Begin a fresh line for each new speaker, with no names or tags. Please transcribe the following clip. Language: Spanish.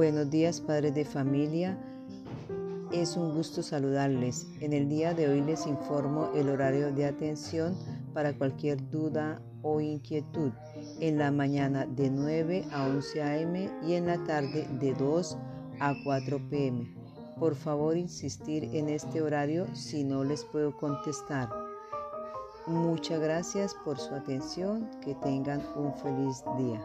Buenos días padres de familia. Es un gusto saludarles. En el día de hoy les informo el horario de atención para cualquier duda o inquietud. En la mañana de 9 a 11 a.m. y en la tarde de 2 a 4 p.m. Por favor insistir en este horario si no les puedo contestar. Muchas gracias por su atención. Que tengan un feliz día.